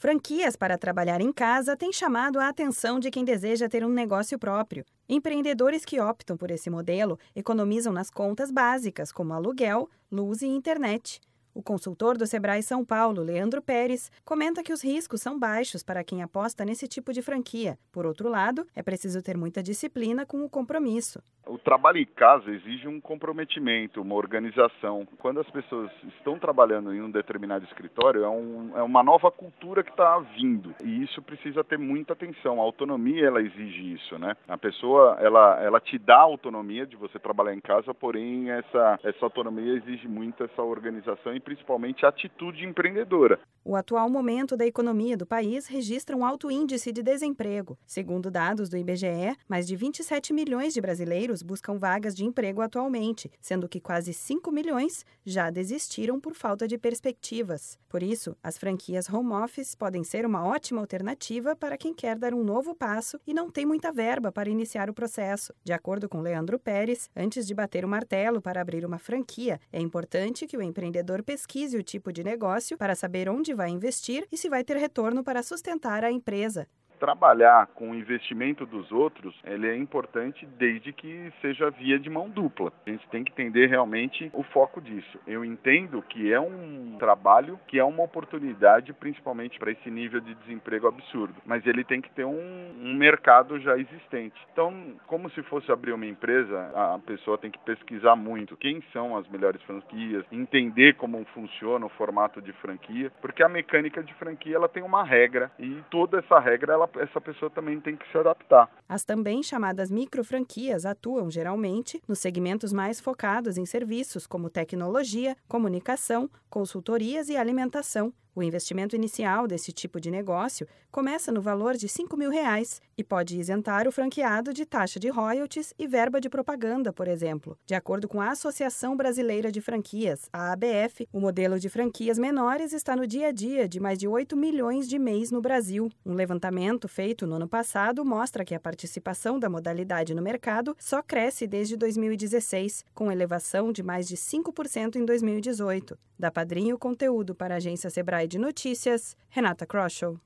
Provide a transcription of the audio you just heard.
Franquias para trabalhar em casa têm chamado a atenção de quem deseja ter um negócio próprio. Empreendedores que optam por esse modelo economizam nas contas básicas, como aluguel, luz e internet. O consultor do Sebrae São Paulo, Leandro Pérez, comenta que os riscos são baixos para quem aposta nesse tipo de franquia. Por outro lado, é preciso ter muita disciplina com o compromisso. O trabalho em casa exige um comprometimento, uma organização. Quando as pessoas estão trabalhando em um determinado escritório, é, um, é uma nova cultura que está vindo e isso precisa ter muita atenção. A autonomia ela exige isso, né? A pessoa ela, ela te dá a autonomia de você trabalhar em casa, porém essa, essa autonomia exige muito essa organização principalmente atitude empreendedora. O atual momento da economia do país registra um alto índice de desemprego. Segundo dados do IBGE, mais de 27 milhões de brasileiros buscam vagas de emprego atualmente, sendo que quase 5 milhões já desistiram por falta de perspectivas. Por isso, as franquias home office podem ser uma ótima alternativa para quem quer dar um novo passo e não tem muita verba para iniciar o processo. De acordo com Leandro Pérez, antes de bater o martelo para abrir uma franquia, é importante que o empreendedor pesquise o tipo de negócio para saber onde vai investir e se vai ter retorno para sustentar a empresa trabalhar com o investimento dos outros, ele é importante desde que seja via de mão dupla. A gente tem que entender realmente o foco disso. Eu entendo que é um trabalho que é uma oportunidade, principalmente para esse nível de desemprego absurdo, mas ele tem que ter um, um mercado já existente. Então, como se fosse abrir uma empresa, a pessoa tem que pesquisar muito quem são as melhores franquias, entender como funciona o formato de franquia, porque a mecânica de franquia ela tem uma regra e toda essa regra ela essa pessoa também tem que se adaptar. As também chamadas micro franquias atuam geralmente nos segmentos mais focados em serviços como tecnologia, comunicação, consultorias e alimentação, o investimento inicial desse tipo de negócio começa no valor de 5 mil reais e pode isentar o franqueado de taxa de royalties e verba de propaganda, por exemplo. De acordo com a Associação Brasileira de Franquias, a ABF, o modelo de franquias menores está no dia a dia de mais de 8 milhões de mês no Brasil. Um levantamento feito no ano passado mostra que a participação da modalidade no mercado só cresce desde 2016, com elevação de mais de 5% em 2018. Da Padrinho Conteúdo para a agência Sebrae de Notícias, Renata Kroschel.